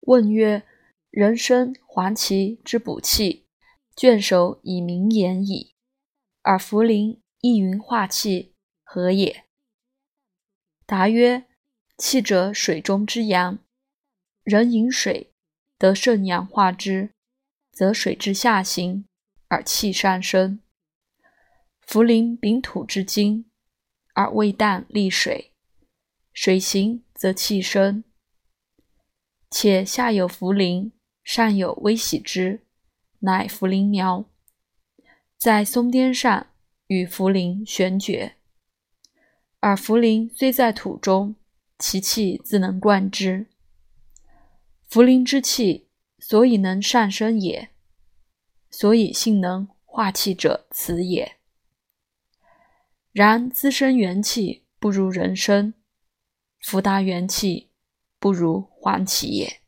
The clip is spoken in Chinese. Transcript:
问曰：“人参、黄芪之补气，卷首已明言矣。而茯苓亦云化气，何也？”答曰：“气者，水中之阳。人饮水，得肾阳化之，则水至下行，而气上升。茯苓秉土之精，而味淡利水，水行则气生。且下有茯苓，上有微喜之，乃茯苓苗，在松巅上与茯苓悬绝。”而茯苓虽在土中，其气自能贯之。茯苓之气，所以能上升也。所以性能化气者，此也。然滋生元气不如人参，福达元气不如黄芪也。